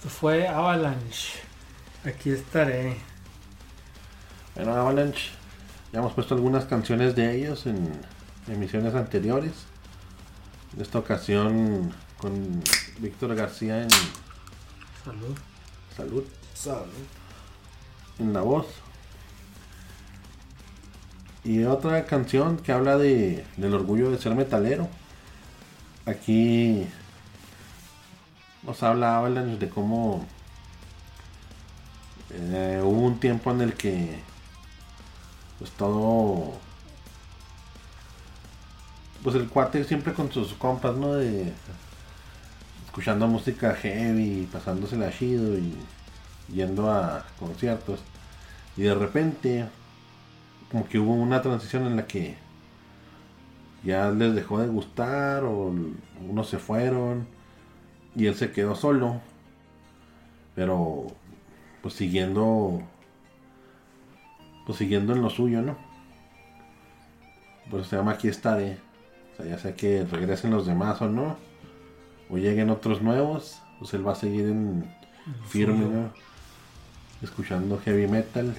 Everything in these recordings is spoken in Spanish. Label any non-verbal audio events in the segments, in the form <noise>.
Esto fue Avalanche. Aquí estaré. Bueno, Avalanche, ya hemos puesto algunas canciones de ellos en emisiones anteriores. En esta ocasión con Víctor García en Salud. salud, Salud. en la voz. Y otra canción que habla de, del orgullo de ser metalero. Aquí nos habla Avalanche de cómo eh, hubo un tiempo en el que pues todo pues el cuate siempre con sus compas no de escuchando música heavy pasándosela chido y yendo a conciertos. Y de repente como que hubo una transición en la que ya les dejó de gustar o unos se fueron y él se quedó solo. Pero pues siguiendo pues siguiendo en lo suyo no pues se llama aquí estaré. O sea ya sea que regresen los demás o no o lleguen otros nuevos pues él va a seguir en firme ¿no? escuchando heavy metal.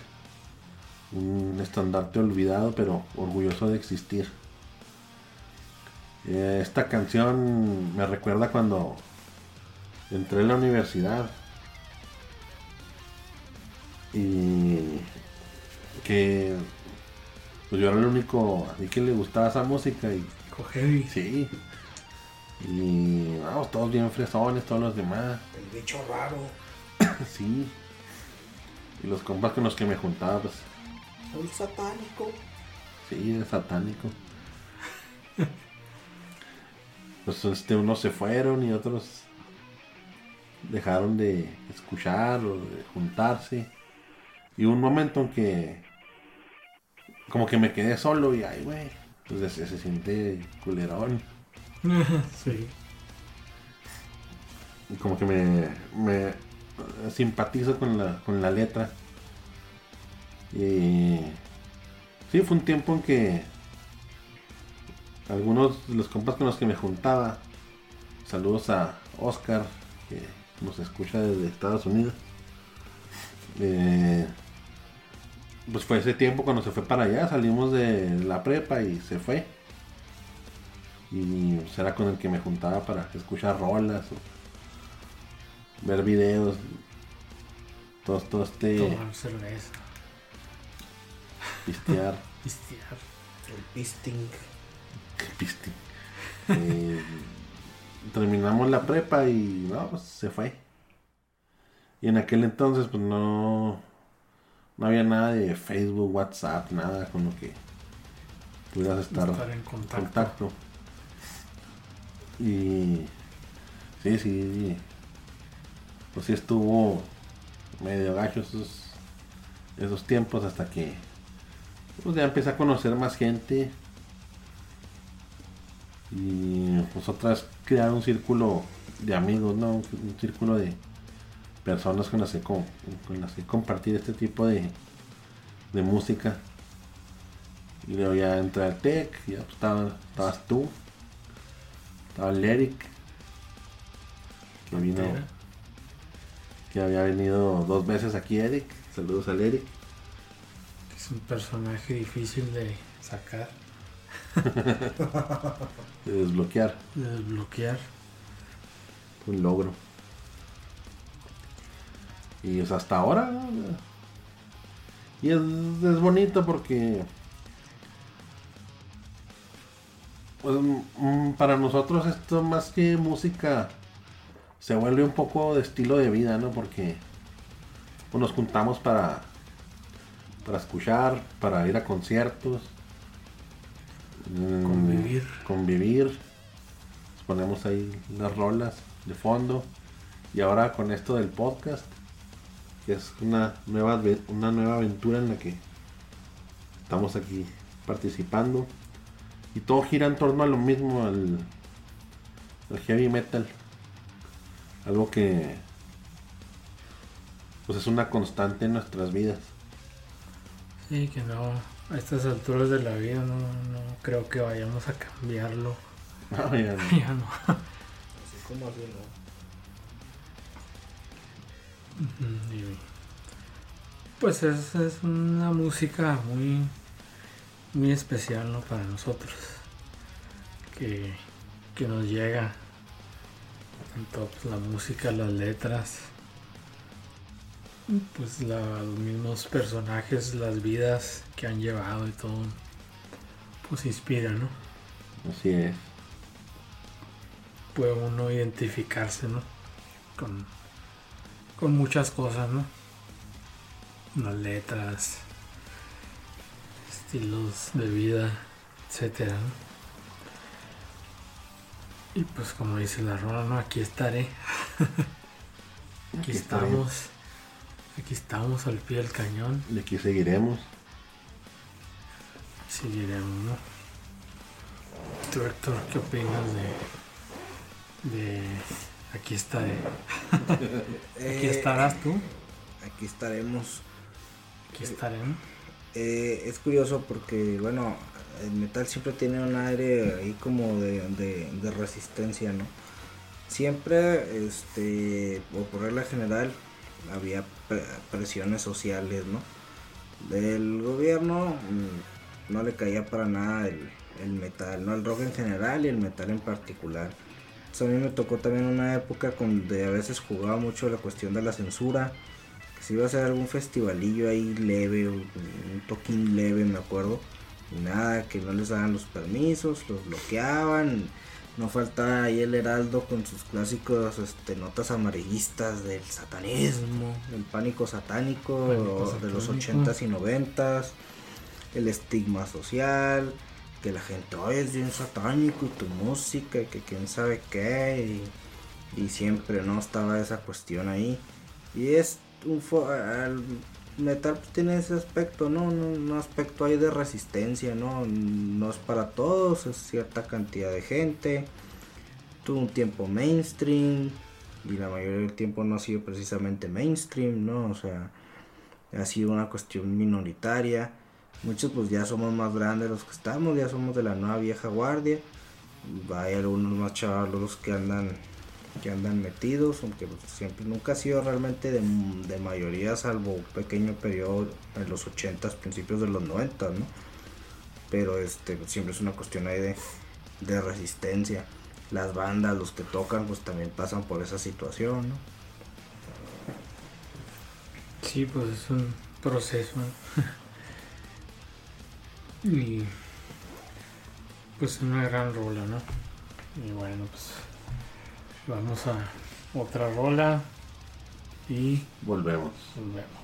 Un estandarte olvidado pero orgulloso de existir. Eh, esta canción me recuerda cuando entré en la universidad y que pues yo era el único así que le gustaba esa música y heavy. sí y vamos todos bien fresones todos los demás El bicho raro. <coughs> sí y los compas con los que me juntaba pues El satánico. Sí, es satánico. Pues este, unos se fueron y otros dejaron de escuchar o de juntarse. Y un momento en que como que me quedé solo y ay güey, pues se, se siente culerón. <laughs> sí. Y como que me, me simpatizo con la, con la letra. Y sí, fue un tiempo en que algunos de los compas con los que me juntaba, saludos a Oscar, que nos escucha desde Estados Unidos. Eh, pues fue ese tiempo cuando se fue para allá, salimos de la prepa y se fue. Y pues, era con el que me juntaba para escuchar rolas o ver videos. Todo, todo este Tomar cerveza. pistear. <laughs> Pistear. El pisting. Piste. Eh, terminamos la prepa y no, pues se fue. Y en aquel entonces pues no, no había nada de Facebook, WhatsApp, nada con lo que pudieras estar, Estar en contacto. contacto. Y sí, sí, pues sí estuvo medio gacho esos, esos tiempos hasta que pues ya empecé a conocer más gente y pues crear un círculo de amigos, ¿no? Un, un círculo de personas con las que, co- con las que compartir este tipo de, de música. Y luego ya entré al tech, ya pues, estaba, estabas tú, estaba el Eric, que vino, que había venido dos veces aquí Eric, saludos al Eric. Es un personaje difícil de sacar, de <laughs> desbloquear de desbloquear. un logro. Y pues, hasta ahora. Y es, es bonito porque. Pues mm, para nosotros esto más que música se vuelve un poco de estilo de vida, ¿no? Porque pues, nos juntamos para para escuchar, para ir a conciertos, mm, Convivir. convivir. Nos ponemos ahí las rolas de fondo. Y ahora con esto del podcast, que es una nueva, una nueva aventura en la que estamos aquí participando. Y todo gira en torno a lo mismo, al, al heavy metal. Algo que pues es una constante en nuestras vidas. Sí, que no, a estas alturas de la vida no, no creo que vayamos a cambiarlo. No, ya no. Ya no. Así como así, ¿no? Y, pues es, es una música muy, muy especial ¿no? para nosotros. Que, que nos llega. Tanto pues, la música, las letras. Pues la- los mismos personajes, las vidas que han llevado y todo. Pues inspira, ¿no? Así es. puede uno identificarse, ¿no? Con, con muchas cosas, ¿no? Las letras, estilos de vida, etcétera, ¿no? Y pues como dice la rola, ¿no? Aquí estaré. <laughs> Aquí estaré. estamos. Aquí estamos al pie del cañón. Y aquí seguiremos. Seguiremos, ¿no? Tú, Héctor, ¿qué opinas de, de aquí estaré? <laughs> Aquí Eh, estarás tú, Aquí estaremos. aquí estaré, ¿no? Eh, es curioso porque, bueno, el metal siempre tiene un aire ahí como de, de- de resistencia, ¿no? Siempre, este, o por regla general, había pre- presiones sociales, ¿no? Del gobierno mm, no le caía para nada el, metal, ¿no? El rock en general y el metal en particular. Entonces, a mí me tocó también una época donde a veces jugaba mucho la cuestión de la censura que si iba a hacer algún festivalillo ahí leve, un toquín leve, me acuerdo. Y nada, que no les daban los permisos, los bloqueaban. No faltaba ahí el Heraldo con sus clásicos este, notas amarillistas del satanismo, el pánico satánico, Pánico de los satánico. 80s y 90s, el estigma social, que la gente, oye, es bien satánico y tu música, y que quién sabe qué, y, y siempre no estaba esa cuestión ahí. Y es un fo- al metal pues, tiene ese aspecto, ¿no? Un, aspecto ahí de resistencia, ¿no? No es para todos, es cierta cantidad de gente. Tuvo un tiempo mainstream y la mayoría del tiempo no ha sido precisamente mainstream, ¿no? O sea, ha sido una cuestión minoritaria. Muchos pues ya somos más grandes los que estamos, ya somos de la nueva vieja guardia. Hay algunos más chavalos que andan que andan metidos, aunque siempre nunca ha sido realmente de, de mayoría, salvo un pequeño periodo en los 80s, principios de los 90, ¿no? Pero este siempre es una cuestión ahí de, de resistencia. Las bandas, los que tocan, pues también pasan por esa situación, ¿no? Sí, pues es un proceso. <laughs> y pues una gran rola, ¿no? Y bueno, pues vamos a otra rola y Volvemos. volvemos.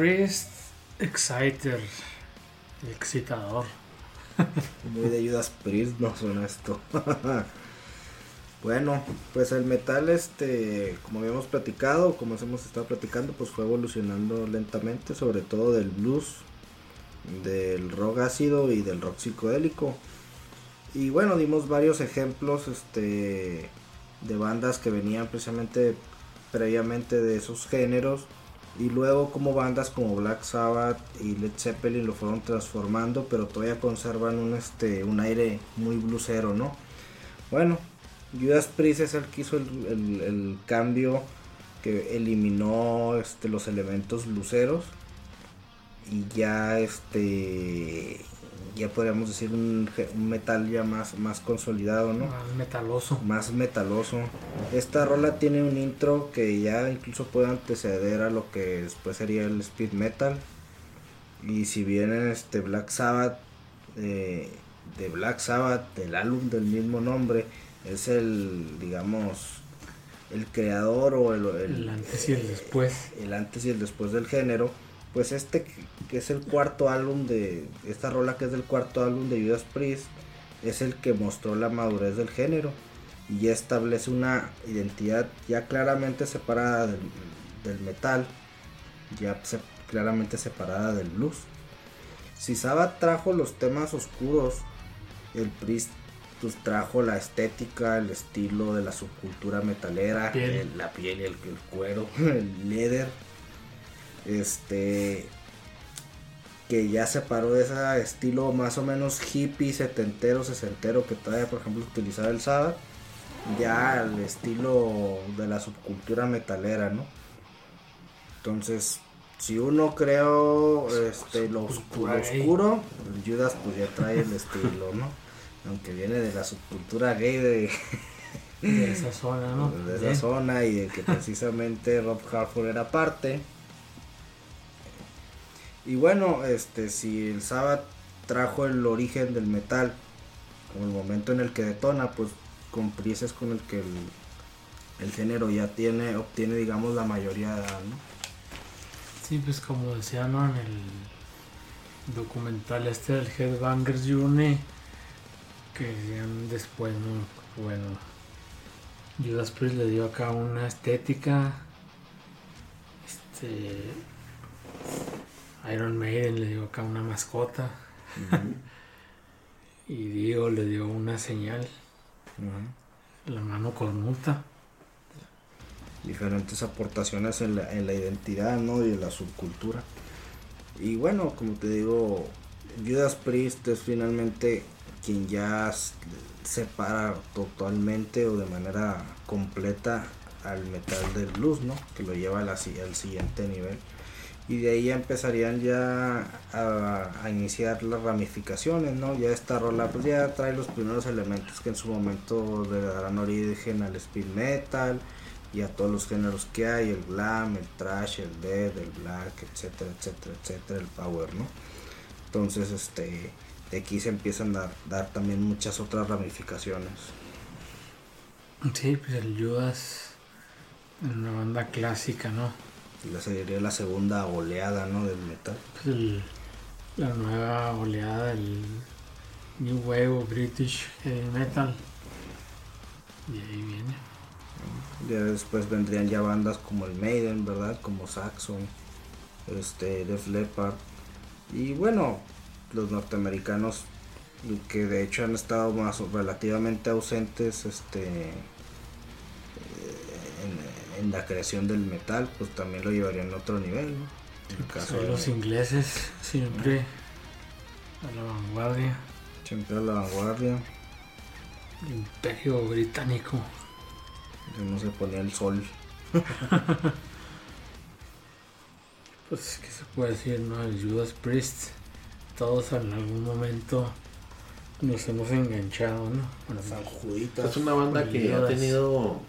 Priest, Exciter, excitador. <laughs> Muy de Judas Priest no suena esto. <laughs> bueno, pues el metal, este, como habíamos platicado, como hemos estado platicando, pues fue evolucionando lentamente, sobre todo del blues, del rock ácido y del rock psicodélico. Y bueno, dimos varios ejemplos, este, de bandas que venían precisamente previamente de esos géneros y luego como bandas como Black Sabbath y Led Zeppelin lo fueron transformando pero todavía conservan un este un aire muy blusero no bueno Judas Priest es el que hizo el, el- cambio que eliminó este los elementos bluseros y ya este ya podríamos decir un, un metal ya más más consolidado no Más metaloso. más metaloso. Esta rola tiene un intro que ya incluso puede anteceder a lo que después sería el speed metal. Y si bien este Black Sabbath, eh, de Black Sabbath, del álbum del mismo nombre, es el, digamos, el creador o el, el- El antes y el después. el antes y el después del género, pues este que- es el cuarto álbum de esta rola que es del cuarto álbum de Judas Priest es el que mostró la madurez del género y ya establece una identidad ya claramente separada del, del metal, ya se- claramente separada del blues. Si Sabbath trajo los temas oscuros, el Priest pues, trajo la estética, el estilo de la subcultura metalera, Piel. el- la piel y el, el cuero, <laughs> el leather, este que ya separó de ese estilo más o menos hippie, setentero, sesentero que todavía por ejemplo utilizaba el Sabbath, ya al estilo de la subcultura metalera, ¿no? Entonces, si uno creo este, lo, oscuro, Judas pues ya trae el estilo, ¿no? <laughs> Aunque viene de la subcultura gay de, De esa zona, ¿no? de esa zona y de que precisamente Rob Halford era parte. Y bueno, este si el Sabbath trajo el origen del metal, como el momento en el que detona, pues con con el que el, el género ya tiene, obtiene digamos la mayoría de edad, ¿no? Sí, pues como decía, ¿no? En el documental este del Headbangers Journey, que decían después, ¿no? Bueno, Judas Priest le dio acá una estética, este, Iron Maiden le dio acá una mascota, <laughs> y Dio le dio una señal, la mano cornuta. diferentes aportaciones en la, en la identidad ¿no? y en la subcultura. Y bueno, como te digo, Judas Priest es finalmente quien ya separa totalmente o de manera completa al metal del blues, ¿no? Que lo lleva al siguiente nivel. Y de ahí empezarían ya a, a iniciar las ramificaciones, ¿no? Ya esta rola pues ya trae los primeros elementos que en su momento le darán origen al speed metal y a todos los géneros que hay, el glam, el trash, el death, el black, etcétera, etcétera, etcétera, el power, ¿no? Entonces, este, de aquí se empiezan a dar también muchas otras ramificaciones. Sí, pues el Judas, una banda clásica, ¿no? La sería la segunda oleada, ¿no? Del metal. Pues el- la nueva oleada del New Wave o British Heavy Metal. Y ahí viene. Ya después vendrían ya bandas como el Maiden, ¿verdad? Como Saxon, este, Def Leppard. Y bueno, los norteamericanos que de hecho han estado más relativamente ausentes este en, la creación del metal, pues también lo llevarían a otro nivel, ¿no? En caso Soy de los ingleses, siempre a la vanguardia. siempre a la vanguardia, El imperio británico. que no se ponía el sol. <laughs> Pues, ¿qué se puede decir, no? El Judas Priest. Todos en algún momento nos hemos enganchado, ¿no? Con San el- Juditas. Es una banda que ha tenido.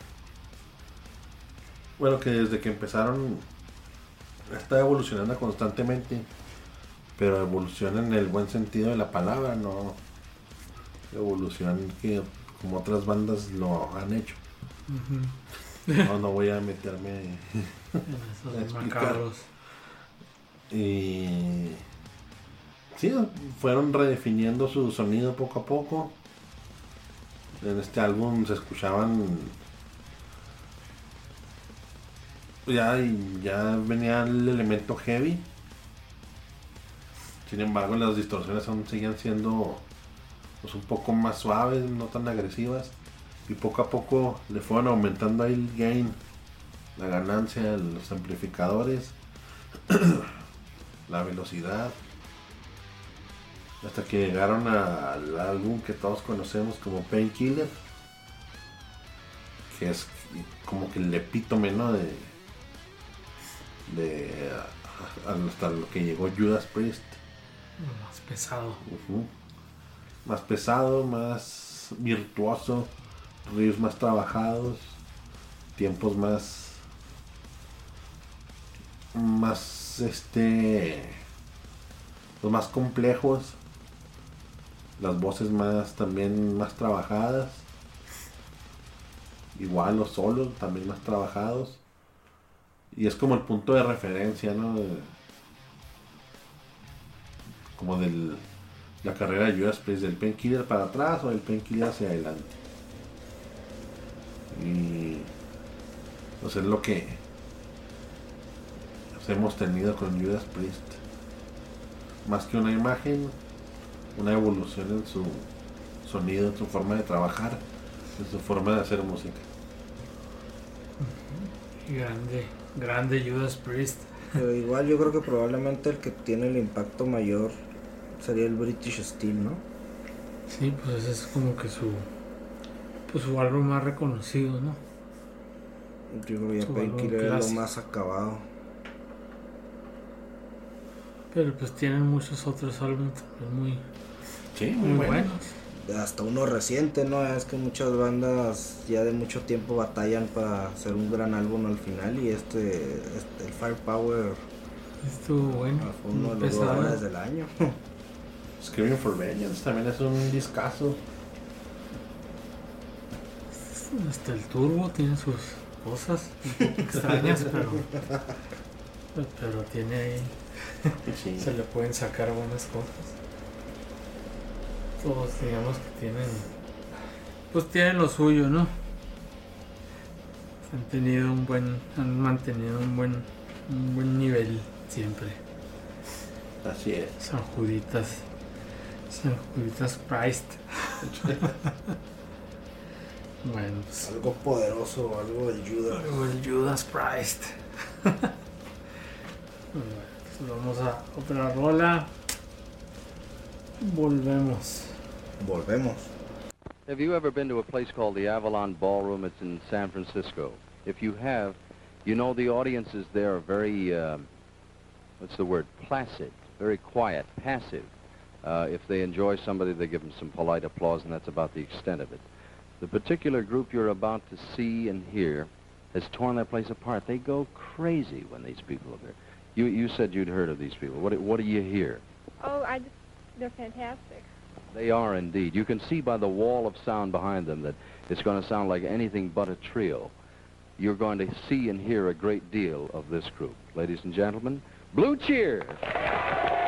Bueno, que desde que empezaron está evolucionando constantemente. Pero evoluciona en el buen sentido de la palabra, no evolución que como otras bandas lo han hecho. No, no voy a meterme. <laughs> En esos macabros. Y. Sí, fueron redefiniendo su sonido poco a poco. En este álbum se escuchaban. Ya, ya venía el elemento heavy. Sin embargo, las distorsiones aún siguen siendo pues, un poco más suaves, no tan agresivas. Y poco a poco le fueron aumentando ahí el gain, la ganancia, los amplificadores <clears throat> la velocidad. Hasta que llegaron al álbum que todos conocemos como Painkiller. Que es como que el epítome, ¿no? De. De hasta lo que llegó Judas Priest. Más pesado. Más pesado, más virtuoso, riffs más trabajados, tiempos más. más este. los más complejos, las voces más también más trabajadas, igual los solos también más trabajados, y es como el punto de referencia, ¿no? De- como del la carrera de Judas Priest del Painkiller para atrás o del Painkiller hacia adelante. Y pues es lo que hemos tenido con Judas Priest. Más que una imagen, una evolución en su sonido, en su forma de trabajar, en su forma de hacer música. Grande, grande Judas Priest. Pero igual yo creo que probablemente el que tiene el impacto mayor sería el British Steel, ¿no? Sí, pues ese es como que su. Pues su álbum más reconocido, ¿no? Yo creo que Painkiller es lo más acabado. Pero pues tienen muchos otros álbumes también muy, Sí, muy buenos. Hasta uno reciente, ¿no? Es que muchas bandas ya de mucho tiempo batallan para hacer un gran álbum al final y este, este el Firepower Estuvo bueno. fue uno de los grandes del año. <laughs> Screaming for Vengeance también es un discazo. Hasta el turbo tiene sus cosas un poco extrañas, pero. <laughs> Pero tiene ahí. Se le pueden sacar buenas cosas. Todos digamos que tienen. Pues tienen lo suyo, ¿no? Han tenido un buen. Han mantenido un buen. Un buen nivel siempre. Así es. San Juditas. San Juditas Christ. <laughs> bueno, pues. algo poderoso, algo del Judas. Luego el Judas Christ. <laughs> Bueno, pues vamos a otra rola. Volvemos. Volvemos. Have you ever been to a place called the Avalon Ballroom? It's in San Francisco. If you have, you know the audiences there are very, um what's the word, placid, very quiet, passive. Uh, if they enjoy somebody, they give them some polite applause, and that's about the extent of it. The particular group you're about to see and hear has torn that place apart. They go crazy when these people are there. You, you said you'd heard of these people. What, do- what do you hear? Oh, I just, they're fantastic. They are indeed. You can see by the wall of sound behind them that it's going to sound like anything but a trio. You're going to see and hear a great deal of this group. Ladies and gentlemen, Blue Cheer.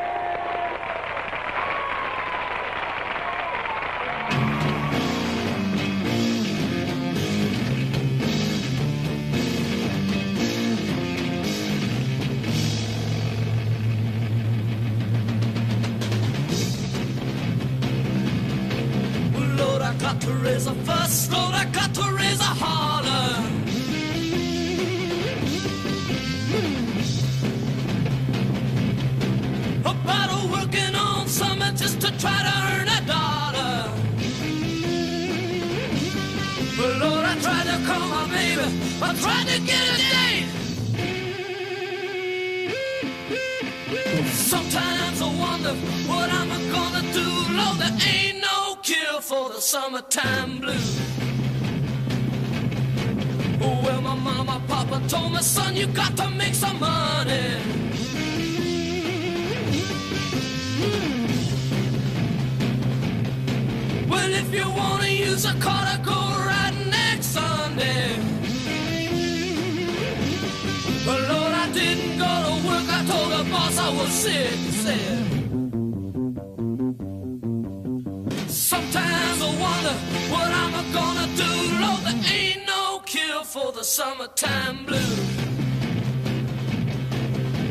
Sometimes I wonder what I'm gonna do. Lord, there ain't no cure for the summertime blues.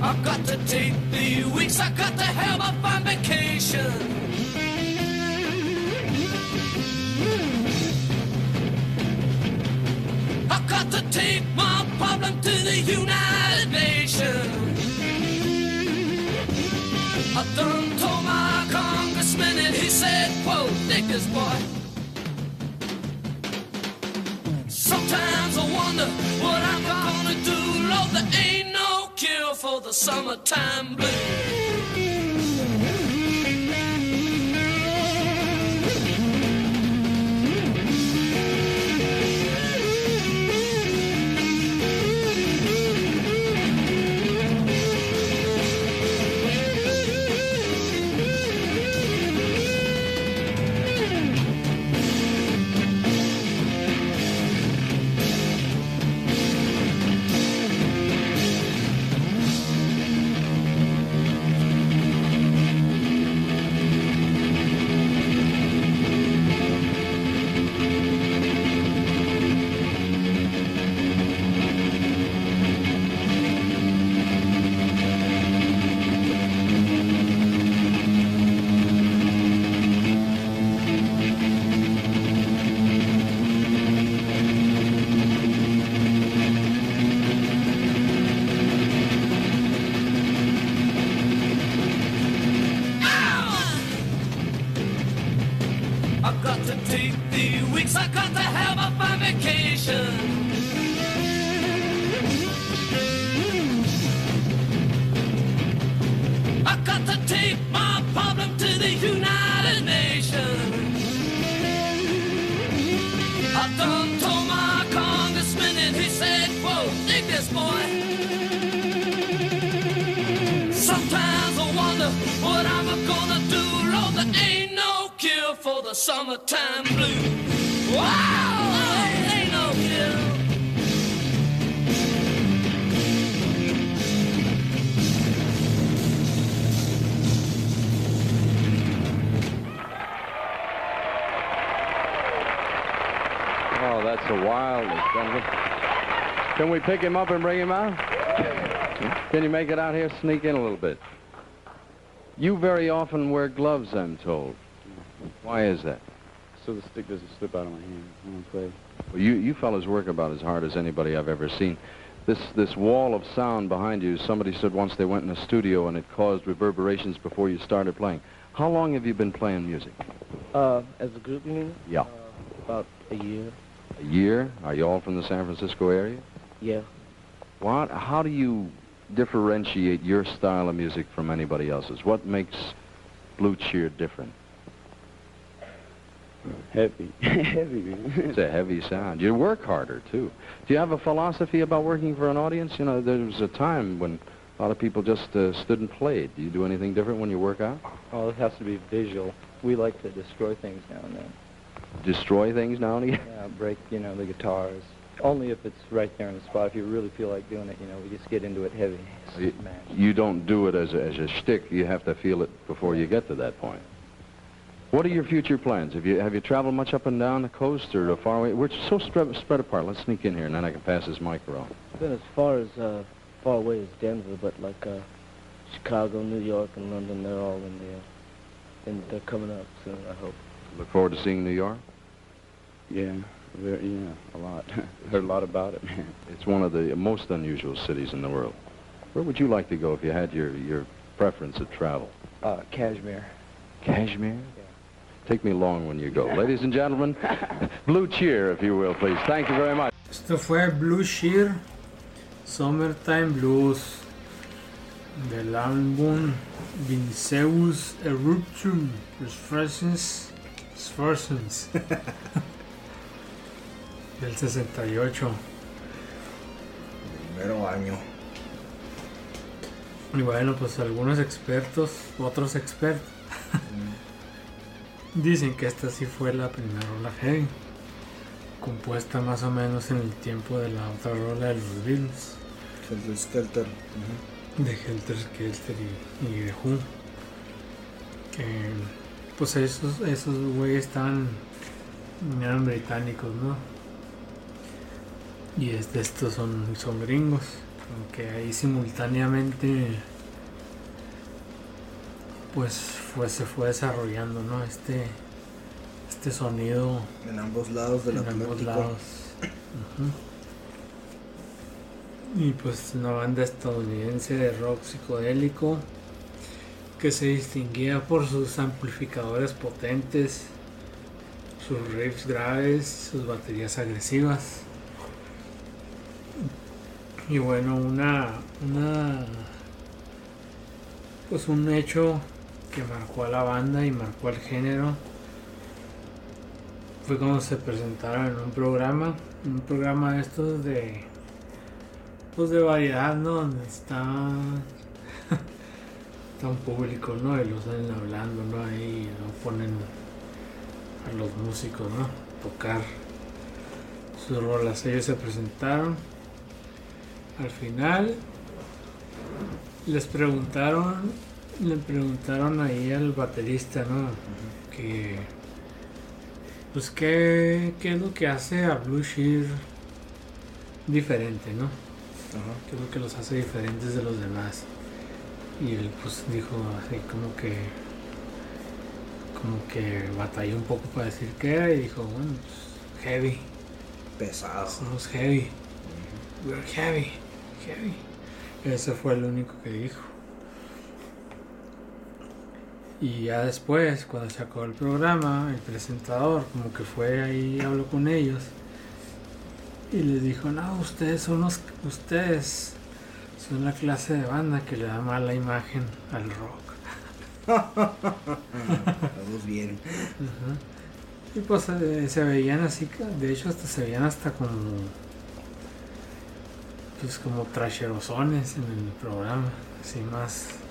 I've got to take the weeks. I got to have a fine vacation. I got to take my problem to the United Nations. I done said, dig this boy. Sometimes I wonder what I'm gonna do. Lord, there ain't no cure for the summertime blues. Weeks, I got to have a fine vacation. I got to take my problem to the United Nations. I done told my congressman and he said, whoa, dig this boy. Sometimes I wonder what I'm gonna do. Lord, there ain't no cure for the summertime blues. Oh, that's a wild gentlemen. Can we pick him up and bring him out? Can you make it out here? Sneak in a little bit. You very often wear gloves, I'm told. Why is that? So the stick doesn't slip out of my hand when I play. Well, you, you fellas work about as hard as anybody I've ever seen. This, this wall of sound behind you, somebody said once they went in a studio and it caused reverberations before you started playing. How long have you been playing music? Uh, as a group, you mean? Yeah. Uh, about a year. A year? Are you all from the San Francisco area? Yeah. What? How do you differentiate your style of music from anybody else's? What makes Blue Cheer different? Heavy. <laughs> Heavy, man. It's a heavy sound. You work harder, too. Do you have a philosophy about working for an audience? You know, there was a time when a lot of people just uh, stood and played. Do you do anything different when you work out? Oh, it has to be visual. We like to destroy things now and then. Destroy things now and again? <laughs> Yeah, break, you know, the guitars. Only if it's right there in the spot. If you really feel like doing it, you know, we just get into it heavy. You, you don't do it as a, as a shtick. You have to feel it before you get to that point. What are your future plans? Have you have you traveled much up and down the coast or far away? We're so spread, spread apart. Let's sneak in here, and then I can pass this mic around. Been as far as uh, far away as Denver, but like uh, Chicago, New York, and London, they're all in there, and they're coming up soon. I hope. Look forward to seeing New York. Yeah, very, yeah, a lot. <laughs> Heard a lot about it, man. It's one of the most unusual cities in the world. Where would you like to go if you had your, your preference of travel? Uh, Kashmir. Kashmir? Take me along when you go. Ladies and gentlemen, <laughs> Blue Cheer, if you will, please. Thank you very much. Esto fue Blue Sheer Summertime Blues del álbum Vinceus Eruption Expressions <laughs> del 68. Primero año. Y bueno, pues algunos expertos, otros expertos, <laughs> dicen que esta sí fue la primera rola heavy, compuesta más o menos en el tiempo de la otra rola de los Beatles, Helter Skelter. de Helter Skelter y, y de Who. Que pues esos, esos güeyes estaban, eran británicos, ¿no? Y estos son, son gringos. Aunque ahí simultáneamente pues fue, se fue desarrollando, ¿no? Este, este sonido En ambos lados del en ambos Atlántico. lados. Ujú. Y pues una banda estadounidense de rock psicodélico que se distinguía por sus amplificadores potentes, sus riffs graves, sus baterías agresivas. Y bueno, una, una pues un hecho que marcó a la banda y marcó al género fue cuando se presentaron en un programa, un programa de estos de pues de variedad, ¿no? Donde está <laughs> un público, ¿no? Y los salen hablando, ¿no? Ahí ¿no? ponen a los músicos, ¿no? Tocar sus rolas. Ellos se presentaron. Al final les preguntaron, le preguntaron ahí al baterista, ¿no? Que pues qué, qué es lo que hace a Blue Sheer diferente, ¿no? ¿Qué es lo que los hace diferentes de los demás? Y él pues dijo así como que como que batalló un poco para decir qué era y dijo, bueno, pues heavy, Pesado. somos heavy, we're heavy, heavy. Ese fue el único que dijo. Y ya después, cuando se acabó el programa, el presentador como que fue ahí y habló con ellos. Y les dijo, no, ustedes son los, ustedes son la clase de banda que le da mala imagen al rock. <laughs> Vamos bien. Y pues eh, se veían así, de hecho hasta se veían hasta como pues como trasherosones en el programa, así más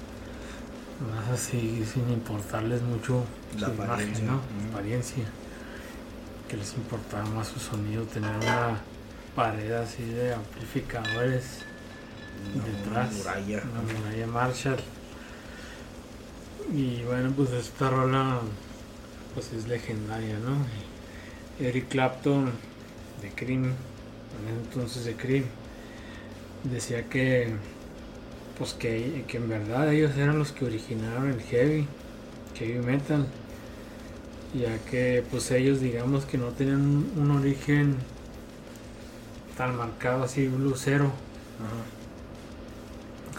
más así sin importarles mucho La su imagen, apariencia. ¿no? Ujú. Apariencia. Que les importaba más su sonido, tener una pared así de amplificadores detrás. Una muralla. Una muralla Marshall. Y bueno, pues esta rola pues es legendaria, ¿no? Eric Clapton de Cream, entonces de Cream, decía que pues que, que en verdad ellos eran los que originaron el heavy, heavy metal, ya que pues ellos digamos que no tenían un, un origen tan marcado así bluesero Ajá.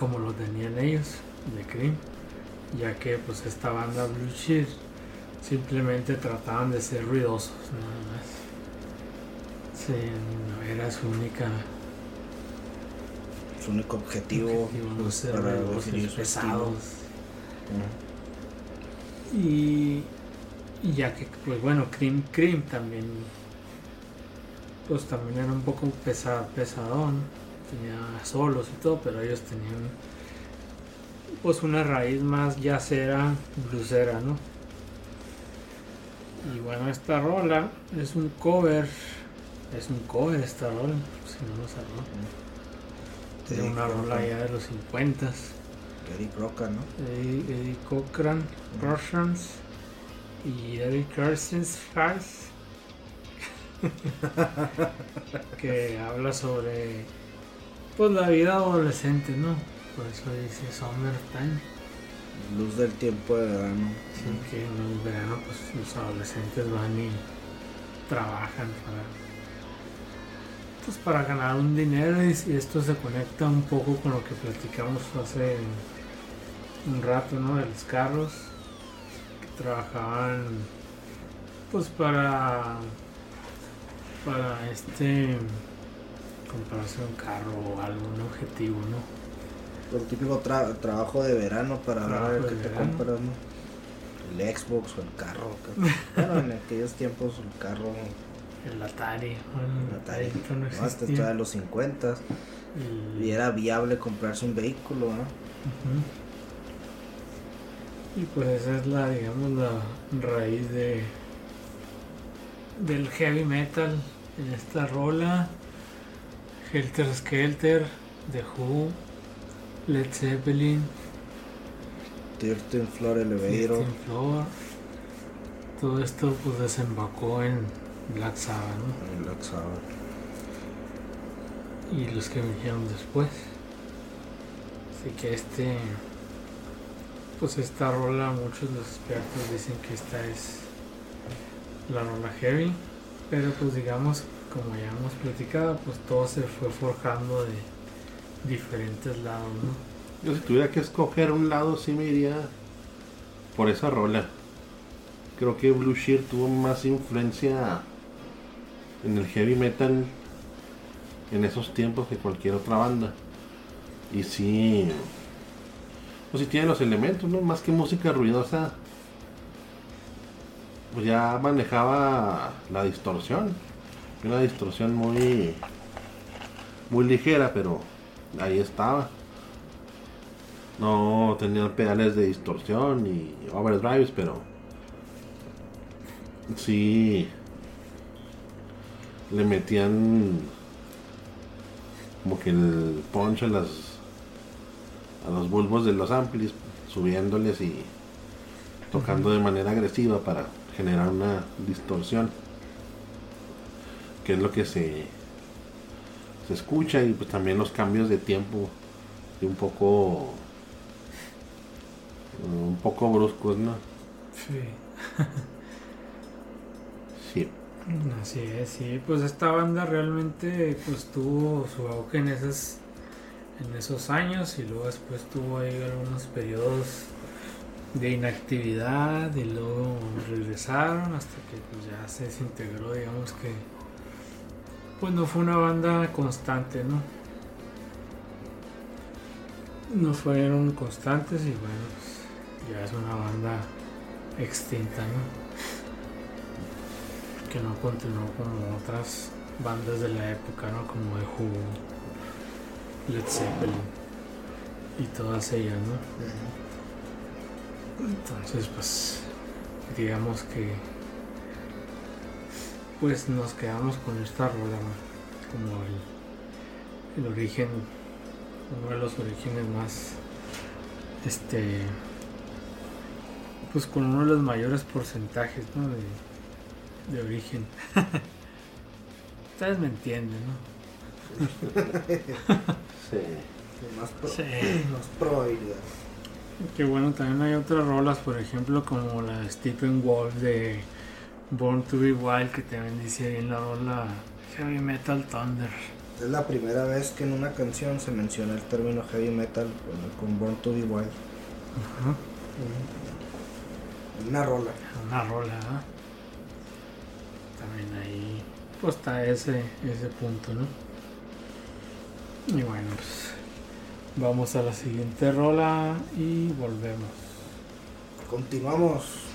como lo tenían ellos de Cream, ya que pues esta banda Blue Cheer simplemente trataban de ser ruidosos nada más. Sí, no era su única Su único objetivo, objetivo, no pues, para definir su. Y, y ya que pues bueno, Cream Cream también pues también era un poco pesa- pesadón, tenía solos y todo, pero ellos tenían pues una raíz más yacera, blusera, ¿no? Y bueno, esta rola es un cover, es un cover esta rola, si no lo sabía. Sí, Es una rola ya de los 50 Eric Roca, ¿no? Eddie, Eddie Cochran, Russians y Eddie Carstens Fars <laughs> que habla sobre pues la vida adolescente, ¿no? Por eso dice Summertime, Luz del tiempo de verano. así que en el verano pues los adolescentes van y trabajan para pues para ganar un dinero y, y esto se conecta un poco con lo que platicamos hace un rato, ¿no? De los carros que trabajaban pues para para este comprarse un carro o algo, un objetivo, ¿no? El típico tra- trabajo de verano para ver qué te compras, ¿no? El Xbox o el carro. que- <laughs> Bueno, en aquellos tiempos el carro, El Atari, el el Atari, no hasta todavía los 50 Y- y era viable comprarse un vehículo, ¿no? Y pues esa es la, digamos, la raíz de del heavy metal en esta rola. Helter Skelter, The Who, Led Zeppelin, Thirteen Floor Elevator. Floor. Todo esto pues desembocó en Black Sabbath, ¿no? Black Sabbath. y los que vinieron después. Así que este, pues esta rola, muchos de los expertos dicen que esta es la rola heavy, pero pues digamos, como ya hemos platicado, pues todo se fue forjando de diferentes lados, ¿no? Yo si tuviera que escoger un lado, sí me iría por esa rola. Creo que Blue Shear tuvo más influencia en el heavy metal en esos tiempos que cualquier otra banda. Y sí, pues sí tiene los elementos, ¿no? Más que música ruidosa, pues ya manejaba la distorsión. Una distorsión muy, muy ligera, pero ahí estaba. No tenían pedales de distorsión ni overdrives, pero sí le metían como que el punch a las a los bulbos de los amplis, subiéndoles y tocando de manera agresiva para generar una distorsión, que es lo que se se escucha y pues también los cambios de tiempo de un poco un poco bruscos, ¿no? Sí. <laughs> Sí. Así es, sí, pues esta banda realmente pues tuvo su auge en esos, en esos años y luego después tuvo ahí algunos periodos de inactividad y luego regresaron hasta que pues ya se desintegró, digamos que pues no fue una banda constante, ¿no? No fueron constantes y bueno, pues ya es una banda extinta, ¿no? Que no continuó como otras bandas de la época, ¿no? Como The Who, Led Zeppelin y todas ellas, ¿no? Entonces, pues, digamos que, pues nos quedamos con esta rola, ¿no? como el, el origen, uno de los orígenes más, este, pues con uno de los mayores porcentajes, ¿no? De, de origen. <laughs> Ustedes me entienden, ¿no? Sí. Más, pro- Sí. más probabilidad. Que bueno, también hay otras rolas, por ejemplo, como la de Stephen Wolf de Born to Be Wild, que también dice ahí en la rola Heavy Metal Thunder. Es la primera vez que en una canción se menciona el término heavy metal con, con Born to Be Wild. Ajá. Una rola. Una rola, ¿ah? También ahí, pues está ese, ese punto, ¿no? Y bueno, pues vamos a la siguiente rola y volvemos. Continuamos.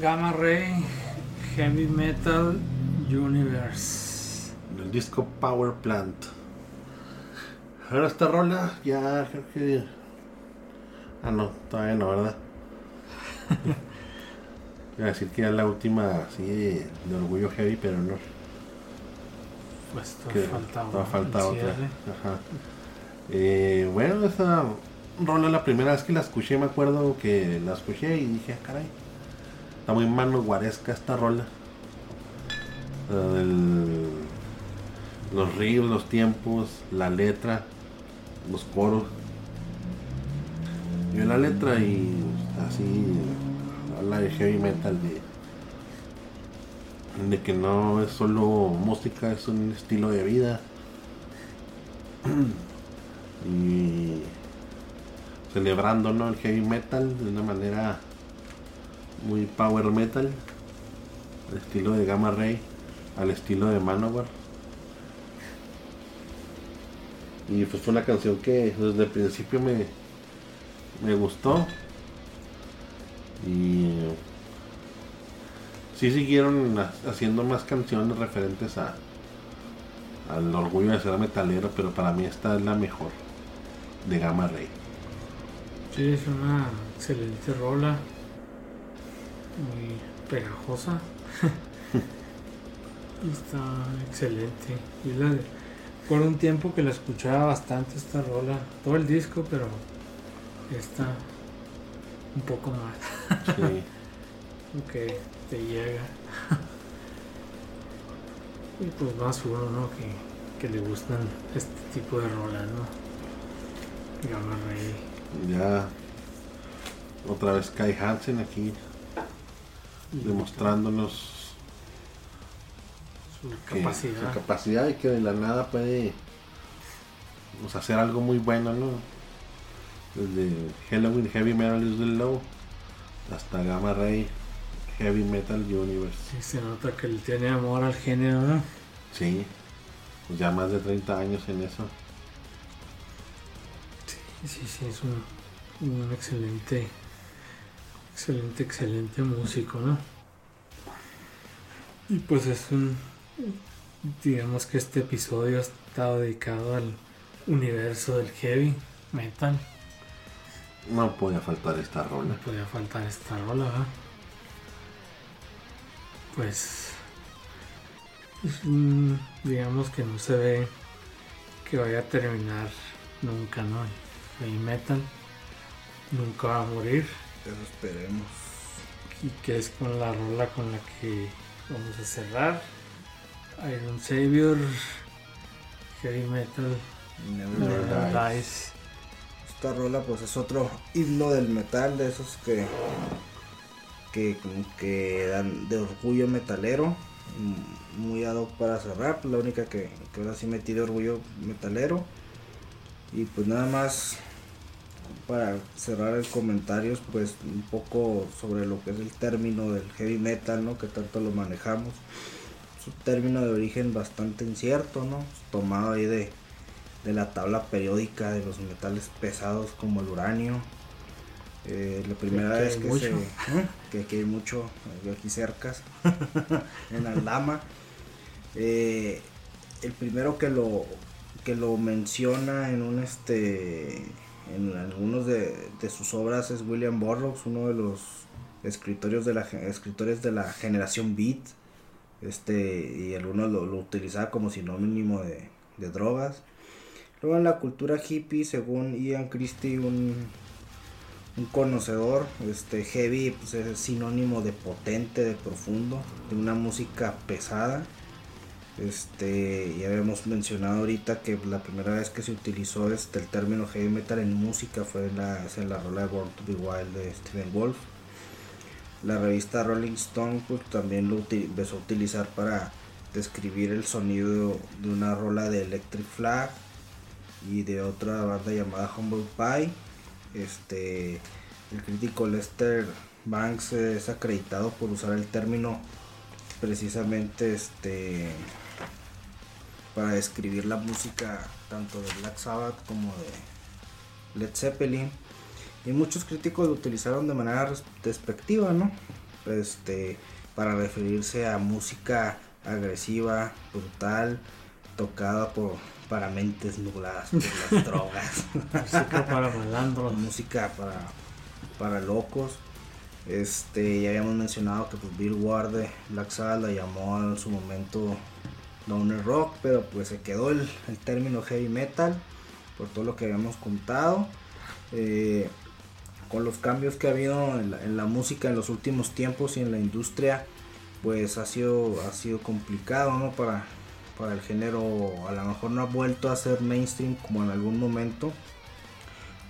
Gamma Ray Heavy Metal Universe. El disco Power Plant. Ahora esta rola ya creo que... Ah, no, todavía no, ¿verdad? <laughs> Iba a decir que era la última así de, de Orgullo Heavy, pero no. Pues todavía falta, otra. Ajá. Eh, bueno, esa rola la primera vez que la escuché, me acuerdo que la escuché y dije, ah, caray, está muy manoguaresca esta rola. El- los ríos, los tiempos, la letra, los coros. Yo la letra y así habla de heavy metal de de que no es solo música, es un estilo de vida. <clears throat> y celebrando ¿no? el heavy metal de una manera muy power metal, al estilo de Gamma Ray, al estilo de Manowar. Y pues fue una canción que desde el principio me, me gustó. Y sí siguieron ha- haciendo más canciones referentes a al orgullo de ser metalero, pero para mí esta es la mejor de Gamma Ray. Sí, es una excelente rola. Muy pegajosa. <laughs> Y Está excelente. Y la de- por un tiempo que la escuchaba bastante esta rola. Todo el disco, pero esta un poco más. Sí. <laughs> que te llega. <laughs> y pues más uno, ¿no? Que, que le gustan este tipo de rolas, ¿no? Gamma Ray. Ya otra vez Kai Hansen aquí demostrándonos su capacidad. su capacidad y que de la nada puede pues, hacer algo muy bueno, ¿no? Desde Halloween Heavy Metal is the Low hasta Gamma Ray Heavy Metal Universe. Sí, se nota que él tiene amor al género, ¿no? Sí, pues ya más de 30 años en eso. Sí, sí, es un, un excelente, excelente, excelente músico, ¿no? Y pues es un, digamos que este episodio está dedicado al universo del heavy metal. No podía faltar esta No rola. podía faltar esta rola, ¿verdad? Pues, es un- digamos que no se ve que vaya a terminar nunca, ¿no? El heavy metal nunca va a morir. Eso esperemos. Y que es con la rola con la que vamos a cerrar. Iron Savior, Heavy Metal, Never Never. Esta rola pues es otro himno del metal, de esos que que como que dan de orgullo metalero, mm, muy ad hoc para cerrar, pues la única que, que ahora sí metí de orgullo metalero. Y pues nada más para cerrar el comentarios, pues un poco sobre lo que es el término del heavy metal, ¿no? Que tanto lo manejamos. Es un término de origen bastante incierto, ¿no? Tomado ahí de, de la tabla periódica de los metales pesados como el uranio. Eh, la primera que vez que mucho. se... <laughs> ¿eh? Que aquí hay mucho, aquí cercas, <laughs> en Aldama. Eh, el primero que lo que lo menciona en un este en algunos de, sus obras es William Burroughs, uno de los escritores de la escritores de la generación beat. Este, y algunos lo, lo utilizaba como sinónimo de, de drogas. Luego en la cultura hippie, según Ian Christie, un, un conocedor, este heavy pues, es sinónimo de potente, de profundo, de una música pesada. Este, ya habíamos mencionado ahorita que la primera vez que se utilizó este, el término heavy metal en música fue en la, en la rola de Born to Be Wild de Steven Wolf. La revista Rolling Stone pues, también lo uti- empezó a utilizar para describir el sonido de una rola de Electric Flag y de otra banda llamada Humble Pie. Este, el crítico Lester Banks es acreditado por usar el término precisamente este para describir la música tanto de Black Sabbath como de Led Zeppelin y muchos críticos lo utilizaron de manera despectiva, ¿no? este, para referirse a música agresiva, brutal, tocada por para mentes nubladas por las <laughs> drogas. Música para malandros. música para, para locos. Este, ya habíamos mencionado que pues, Bill Ward de Black Sabbath la llamó en su momento Downer Rock, pero pues se quedó el, el término heavy metal por todo lo que habíamos contado. Eh, con los cambios que ha habido en la, en la música en los últimos tiempos y en la industria, pues ha sido, ha sido complicado ¿no? para, para el género. A lo mejor no ha vuelto a ser mainstream como en algún momento,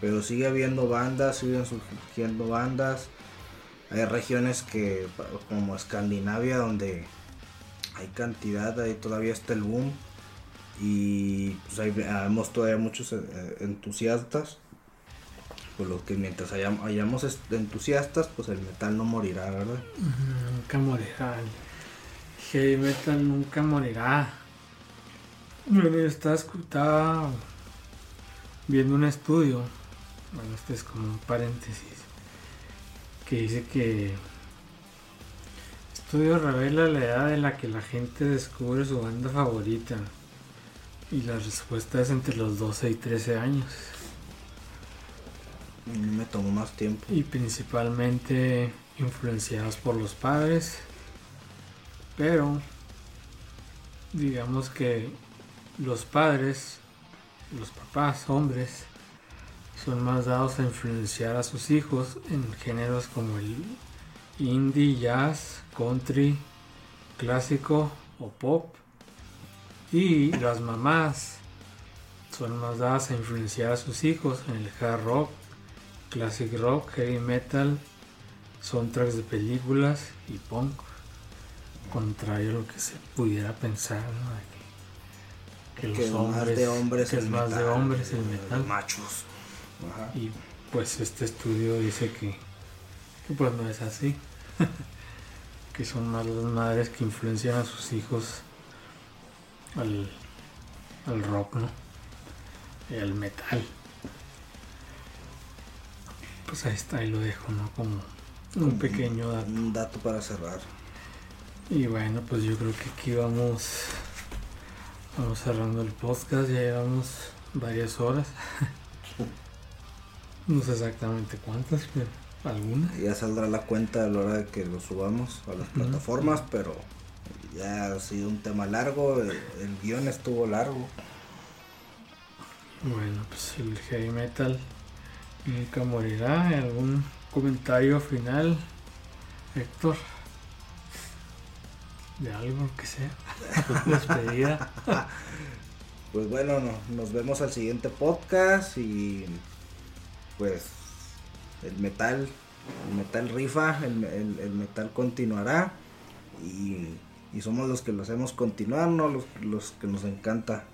pero sigue habiendo bandas, siguen surgiendo bandas. Hay regiones que, como Escandinavia, donde hay cantidad, ahí todavía está el boom. Y pues ahí vemos todavía muchos eh, entusiastas. Por lo que mientras hayam- hayamos entusiastas, pues el metal no morirá, ¿verdad? Nunca morirá. Heavy metal nunca morirá. Bueno, yo estaba, estaba viendo un estudio. Bueno, este es como un paréntesis. Que dice que. Estudio revela la edad en la que la gente descubre su banda favorita. Y la respuesta es entre los 12 y 13 años. Me tomó más tiempo. y principalmente influenciados por los padres pero digamos que los padres los papás hombres son más dados a influenciar a sus hijos en géneros como el indie jazz country clásico o pop y las mamás son más dadas a influenciar a sus hijos en el hard rock classic rock, heavy metal, soundtracks de películas y punk. Contrario a lo que se pudiera pensar, ¿no? Que, que Que los hombres, de hombres que es más de hombres el de metal. machos. Ajá. Y pues este estudio dice que, que pues no es así. <laughs> que son más las madres que influencian a sus hijos al, al rock, ¿no? Y al metal. Pues ahí está, ahí lo dejo, ¿no? Como un pequeño dato. Un dato para cerrar. Y bueno, pues yo creo que aquí vamos, vamos cerrando el podcast, ya llevamos varias horas. No sé exactamente cuántas, pero algunas. Ya saldrá la cuenta a la hora de que lo subamos a las plataformas, pero ya ha sido un tema largo. El, el guion estuvo largo. Bueno, pues el heavy metal nunca morirá. ¿Algún comentario final, Héctor? De algo que sea. <laughs> Despedida. Pues bueno, no- nos vemos al siguiente podcast y pues el metal, el metal rifa, el, el- el metal continuará y, y somos los que lo hacemos continuar, no los, los que nos encanta.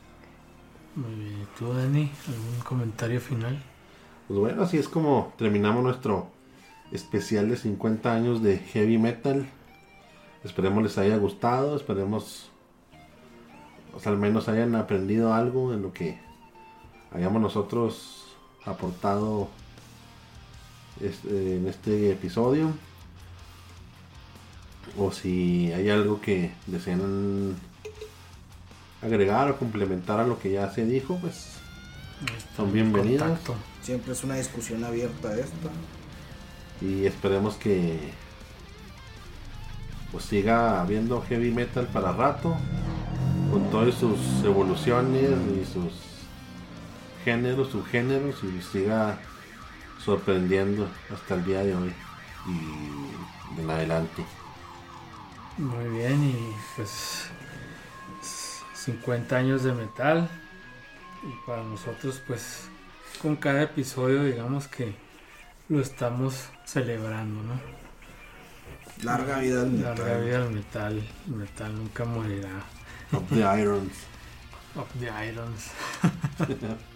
Muy bien. ¿Y tú, Dani? ¿Algún comentario final? Pues bueno, así es como terminamos nuestro especial de 50 años de heavy metal. Esperemos les haya gustado, esperemos o sea, al menos hayan aprendido algo en lo que hayamos nosotros aportado este- en este episodio. O si hay algo que desean agregar o complementar a lo que ya se dijo, pues Son contacto. Siempre es una discusión abierta esta. y esperemos que pues siga habiendo heavy metal para rato con todas sus evoluciones y sus géneros, subgéneros y siga sorprendiendo hasta el día de hoy y en adelante. Muy bien, y pues 50 años de metal. Y para nosotros, pues con cada episodio, digamos que lo estamos celebrando, ¿no? Larga vida al metal. Larga vida al metal. El metal nunca morirá. Of the Irons. <laughs> Of the Irons. <laughs>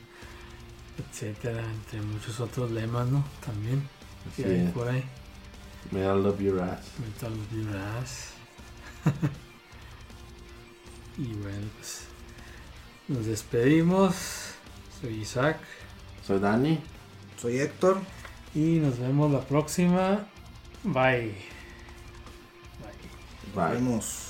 Etcétera, entre muchos otros lemas, ¿no? También. Así que hay es. por ahí. Metal of Your Ass. Metal of Your Ass. <laughs> y bueno, pues nos despedimos. Soy Isaac Soy Dani. Soy Héctor. y nos vemos la próxima. Bye. Bye. Vemos.